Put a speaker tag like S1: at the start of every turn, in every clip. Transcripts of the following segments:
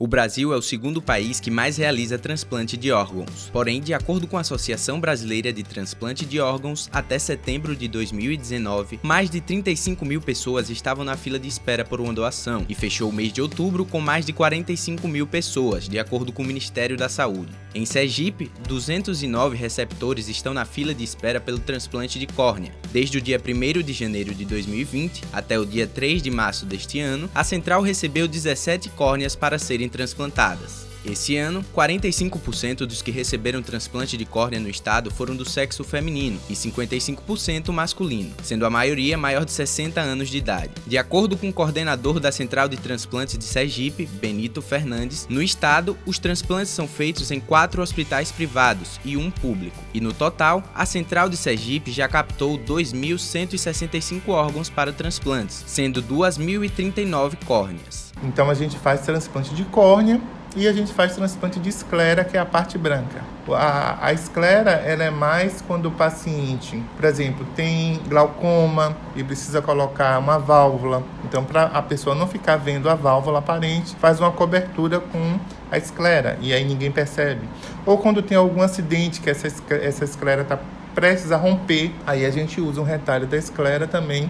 S1: O Brasil é o segundo país que mais realiza transplante de órgãos. Porém, de acordo com a Associação Brasileira de Transplante de Órgãos, até setembro de 2019, mais de 35 mil pessoas estavam na fila de espera por uma doação e fechou o mês de outubro com mais de 45 mil pessoas, de acordo com o Ministério da Saúde. Em Sergipe, 209 receptores estão na fila de espera pelo transplante de córnea. Desde o dia 1 de janeiro de 2020 até o dia 3 de março deste ano, a central recebeu 17 córneas para serem transplantadas. Esse ano, 45% dos que receberam transplante de córnea no estado foram do sexo feminino e 55% masculino, sendo a maioria maior de 60 anos de idade. De acordo com o coordenador da Central de Transplantes de Sergipe, Benito Fernandes, no estado, os transplantes são feitos em quatro hospitais privados e um público. E no total, a Central de Sergipe já captou 2.165 órgãos para transplantes, sendo 2.039 córneas.
S2: Então a gente faz transplante de córnea e a gente faz transplante de esclera, que é a parte branca. A, a esclera ela é mais quando o paciente, por exemplo, tem glaucoma e precisa colocar uma válvula. Então, para a pessoa não ficar vendo a válvula aparente, faz uma cobertura com a esclera e aí ninguém percebe. Ou quando tem algum acidente que essa, essa esclera está prestes a romper, aí a gente usa um retalho da esclera também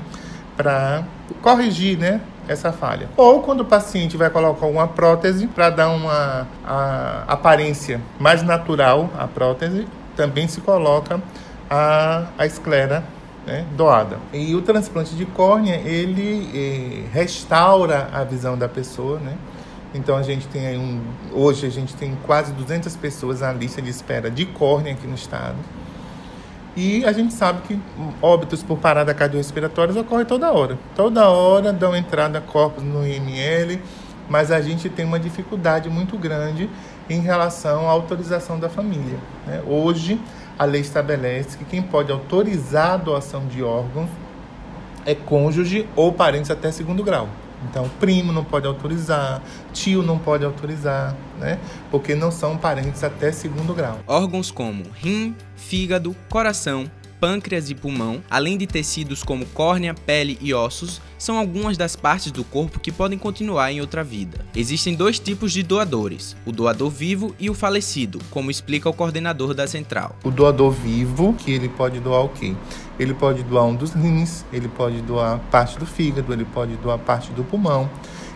S2: para corrigir, né? Essa falha. Ou quando o paciente vai colocar uma prótese para dar uma aparência mais natural à prótese, também se coloca a, a esclera né, doada. E o transplante de córnea, ele eh, restaura a visão da pessoa, né? Então a gente tem um, hoje a gente tem quase 200 pessoas na lista de espera de córnea aqui no estado. E a gente sabe que óbitos por parada cardiorrespiratória ocorrem toda hora. Toda hora dão entrada corpos no IML, mas a gente tem uma dificuldade muito grande em relação à autorização da família. Né? Hoje, a lei estabelece que quem pode autorizar a doação de órgãos é cônjuge ou parentes até segundo grau. Então, primo não pode autorizar, tio não pode autorizar, né? Porque não são parentes até segundo grau.
S1: Órgãos como rim, fígado, coração, pâncreas e pulmão, além de tecidos como córnea, pele e ossos, são algumas das partes do corpo que podem continuar em outra vida. Existem dois tipos de doadores: o doador vivo e o falecido, como explica o coordenador da central.
S2: O doador vivo, que ele pode doar o quê? Ele pode doar um dos rins, ele pode doar parte do fígado, ele pode doar parte do pulmão,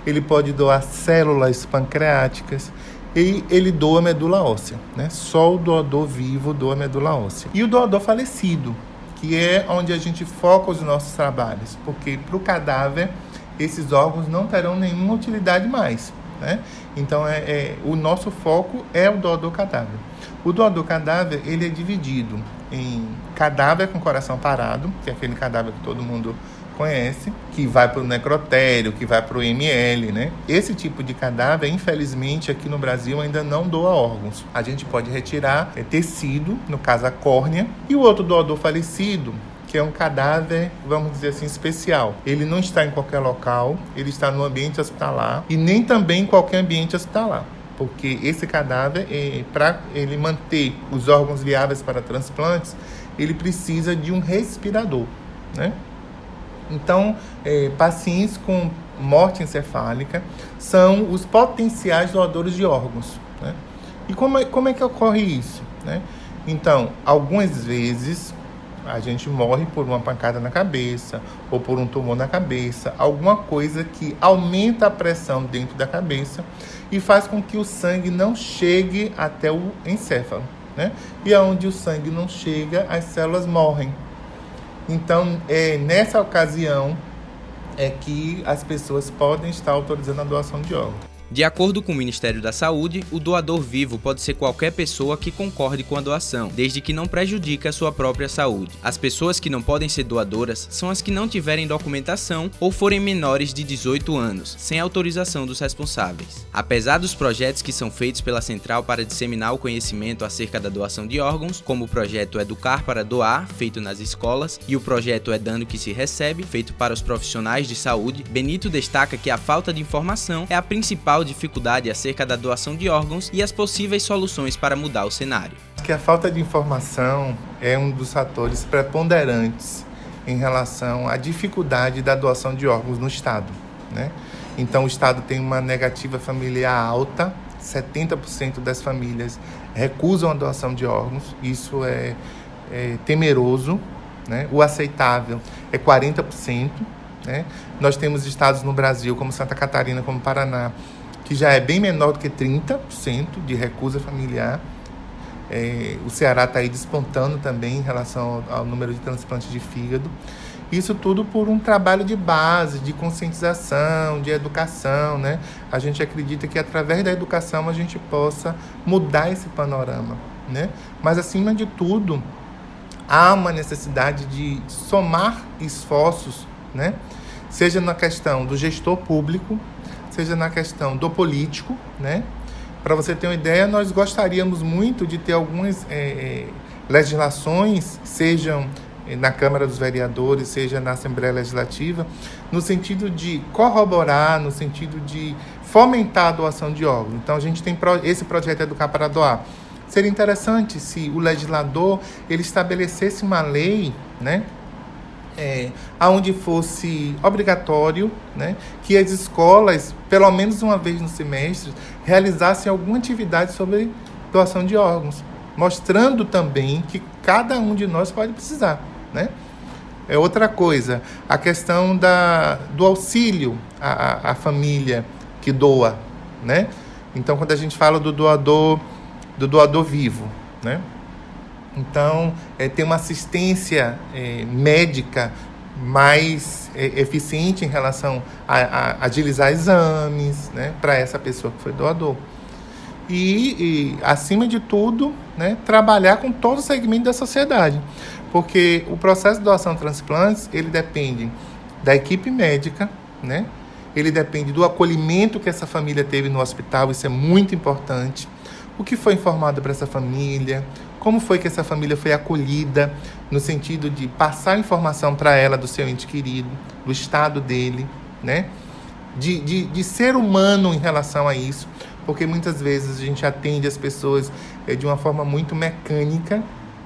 S2: ele pode doar células pancreáticas, e ele doa medula óssea, né? Só o doador vivo doa medula óssea. E o doador falecido, que é onde a gente foca os nossos trabalhos, porque para o cadáver esses órgãos não terão nenhuma utilidade mais. Né? Então é, é, o nosso foco é o doador cadáver. O doador cadáver ele é dividido em cadáver com coração parado, que é aquele cadáver que todo mundo conhece, que vai para o necrotério, que vai para o ML, né? Esse tipo de cadáver, infelizmente, aqui no Brasil ainda não doa órgãos. A gente pode retirar é, tecido, no caso a córnea, e o outro doador falecido, que é um cadáver, vamos dizer assim, especial. Ele não está em qualquer local, ele está no ambiente hospitalar e nem também em qualquer ambiente hospitalar porque esse cadáver, é, para ele manter os órgãos viáveis para transplantes, ele precisa de um respirador, né? Então, é, pacientes com morte encefálica são os potenciais doadores de órgãos. Né? E como é, como é que ocorre isso? Né? Então, algumas vezes a gente morre por uma pancada na cabeça ou por um tumor na cabeça, alguma coisa que aumenta a pressão dentro da cabeça e faz com que o sangue não chegue até o encéfalo. Né? E aonde o sangue não chega, as células morrem. Então, é, nessa ocasião é que as pessoas podem estar autorizando a doação de órgãos.
S1: De acordo com o Ministério da Saúde, o doador vivo pode ser qualquer pessoa que concorde com a doação, desde que não prejudique a sua própria saúde. As pessoas que não podem ser doadoras são as que não tiverem documentação ou forem menores de 18 anos, sem autorização dos responsáveis. Apesar dos projetos que são feitos pela Central para disseminar o conhecimento acerca da doação de órgãos, como o projeto Educar para Doar, feito nas escolas, e o projeto É Dando que se Recebe, feito para os profissionais de saúde, Benito destaca que a falta de informação é a principal principal dificuldade acerca da doação de órgãos e as possíveis soluções para mudar o cenário.
S2: Que a falta de informação é um dos fatores preponderantes em relação à dificuldade da doação de órgãos no Estado. Né? Então o Estado tem uma negativa familiar alta, 70% das famílias recusam a doação de órgãos, isso é, é temeroso, né? o aceitável é 40%. Né? Nós temos estados no Brasil, como Santa Catarina, como Paraná, que já é bem menor do que 30% de recusa familiar. É, o Ceará está aí despontando também em relação ao, ao número de transplantes de fígado. Isso tudo por um trabalho de base, de conscientização, de educação, né? A gente acredita que através da educação a gente possa mudar esse panorama, né? Mas acima de tudo, há uma necessidade de somar esforços, né? Seja na questão do gestor público, seja na questão do político, né? Para você ter uma ideia, nós gostaríamos muito de ter algumas é, legislações, sejam na Câmara dos Vereadores, seja na Assembleia Legislativa, no sentido de corroborar, no sentido de fomentar a doação de órgãos. Então, a gente tem esse projeto Educar para Doar. Seria interessante se o legislador ele estabelecesse uma lei, né, é, aonde fosse obrigatório né, que as escolas, pelo menos uma vez no semestre, realizassem alguma atividade sobre doação de órgãos, mostrando também que cada um de nós pode precisar né? É outra coisa, a questão da, do auxílio à, à família que doa, né? Então, quando a gente fala do doador, do doador vivo, né? Então, é, tem uma assistência é, médica mais é, eficiente em relação a, a agilizar exames, né? Para essa pessoa que foi doador. E, e, acima de tudo, né, trabalhar com todo o segmento da sociedade porque o processo de doação de transplantes ele depende da equipe médica, né? Ele depende do acolhimento que essa família teve no hospital, isso é muito importante. O que foi informado para essa família, como foi que essa família foi acolhida, no sentido de passar informação para ela do seu ente querido, do estado dele, né? De, de, de ser humano em relação a isso, porque muitas vezes a gente atende as pessoas é, de uma forma muito mecânica,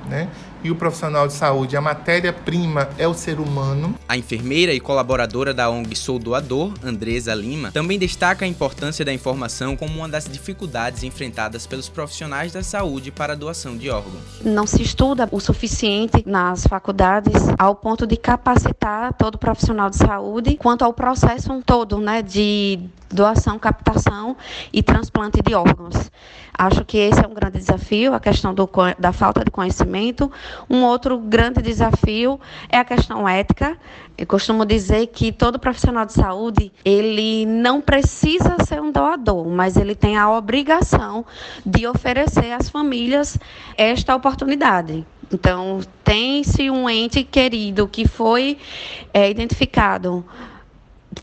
S2: né? E o profissional de saúde, a matéria-prima é o ser humano.
S1: A enfermeira e colaboradora da ONG Sou Doador, Andresa Lima, também destaca a importância da informação como uma das dificuldades enfrentadas pelos profissionais da saúde para a doação de órgãos.
S3: Não se estuda o suficiente nas faculdades ao ponto de capacitar todo profissional de saúde quanto ao processo todo, né, de doação, captação e transplante de órgãos. Acho que esse é um grande desafio, a questão do, da falta de conhecimento. Um outro grande desafio é a questão ética. Eu costumo dizer que todo profissional de saúde, ele não precisa ser um doador, mas ele tem a obrigação de oferecer às famílias esta oportunidade. Então, tem-se um ente querido que foi é, identificado,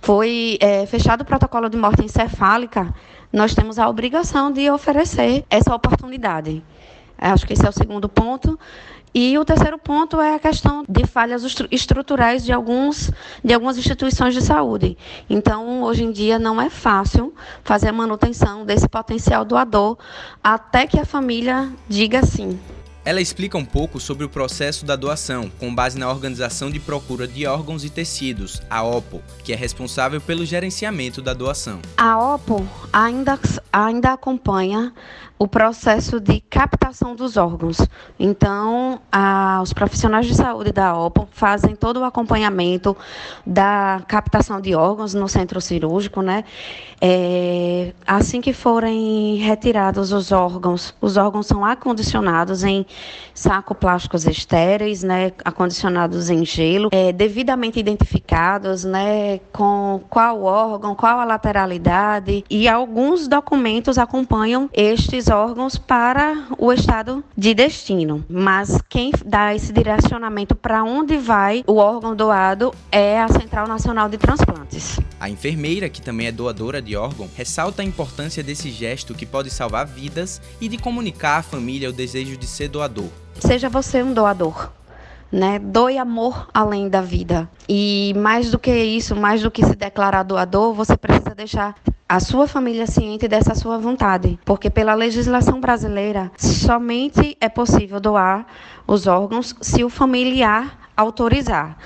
S3: foi é, fechado o protocolo de morte encefálica, nós temos a obrigação de oferecer essa oportunidade. Acho que esse é o segundo ponto. E o terceiro ponto é a questão de falhas estruturais de, alguns, de algumas instituições de saúde. Então, hoje em dia, não é fácil fazer a manutenção desse potencial doador até que a família diga sim.
S1: Ela explica um pouco sobre o processo da doação, com base na Organização de Procura de Órgãos e Tecidos, a OPO, que é responsável pelo gerenciamento da doação.
S3: A OPO ainda, ainda acompanha o processo de captação dos órgãos. Então, a, os profissionais de saúde da OPO fazem todo o acompanhamento da captação de órgãos no centro cirúrgico, né? É, assim que forem retirados os órgãos, os órgãos são acondicionados em saco plásticos estéreis, né? Acondicionados em gelo, é, devidamente identificados, né? Com qual órgão, qual a lateralidade e alguns documentos acompanham estes órgãos para o estado de destino. Mas quem dá esse direcionamento para onde vai o órgão doado é a Central Nacional de Transplantes.
S1: A enfermeira, que também é doadora de órgão, ressalta a importância desse gesto que pode salvar vidas e de comunicar à família o desejo de ser doador.
S3: Seja você um doador né? Doe amor além da vida. E mais do que isso, mais do que se declarar doador, você precisa deixar a sua família ciente dessa sua vontade, porque pela legislação brasileira, somente é possível doar os órgãos se o familiar autorizar.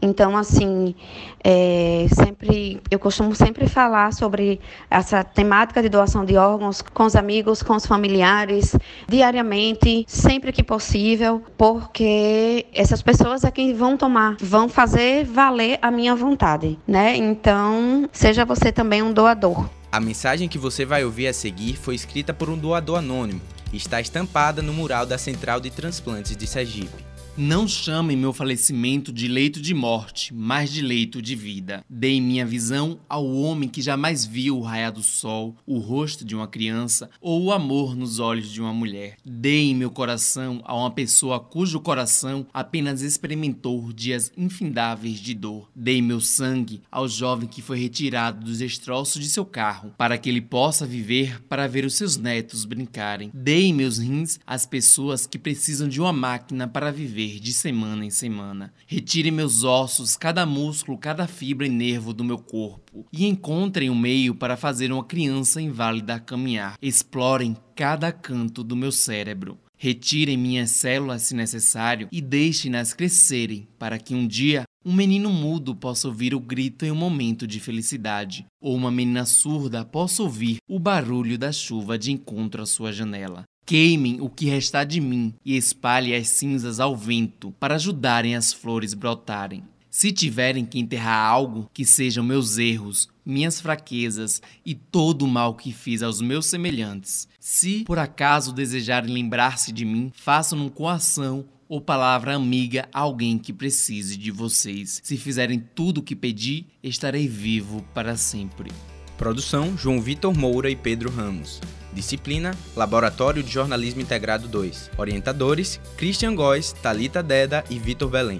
S3: Então, assim, é, sempre eu costumo sempre falar sobre essa temática de doação de órgãos com os amigos, com os familiares, diariamente, sempre que possível, porque essas pessoas é quem vão tomar, vão fazer valer a minha vontade, né? Então, seja você também um doador.
S1: A mensagem que você vai ouvir a seguir foi escrita por um doador anônimo e está estampada no mural da Central de Transplantes de Sergipe.
S4: Não chamem meu falecimento de leito de morte, mas de leito de vida. Dei minha visão ao homem que jamais viu o raiar do sol, o rosto de uma criança ou o amor nos olhos de uma mulher. Dei meu coração a uma pessoa cujo coração apenas experimentou dias infindáveis de dor. Dei meu sangue ao jovem que foi retirado dos destroços de seu carro, para que ele possa viver para ver os seus netos brincarem. Dei meus rins às pessoas que precisam de uma máquina para viver de semana em semana. Retire meus ossos, cada músculo, cada fibra e nervo do meu corpo e encontrem um meio para fazer uma criança inválida caminhar. Explorem cada canto do meu cérebro. Retirem minhas células se necessário e deixem-nas crescerem, para que um dia um menino mudo possa ouvir o grito em um momento de felicidade, ou uma menina surda possa ouvir o barulho da chuva de encontro à sua janela. Queimem o que restar de mim e espalhem as cinzas ao vento para ajudarem as flores brotarem. Se tiverem que enterrar algo, que sejam meus erros, minhas fraquezas e todo o mal que fiz aos meus semelhantes. Se por acaso desejarem lembrar-se de mim, façam-no com ação ou palavra amiga a alguém que precise de vocês. Se fizerem tudo o que pedi, estarei vivo para sempre.
S1: Produção: João Vitor Moura e Pedro Ramos. Disciplina: Laboratório de Jornalismo Integrado 2. Orientadores: Christian Góes, Talita Deda e Vitor Belém.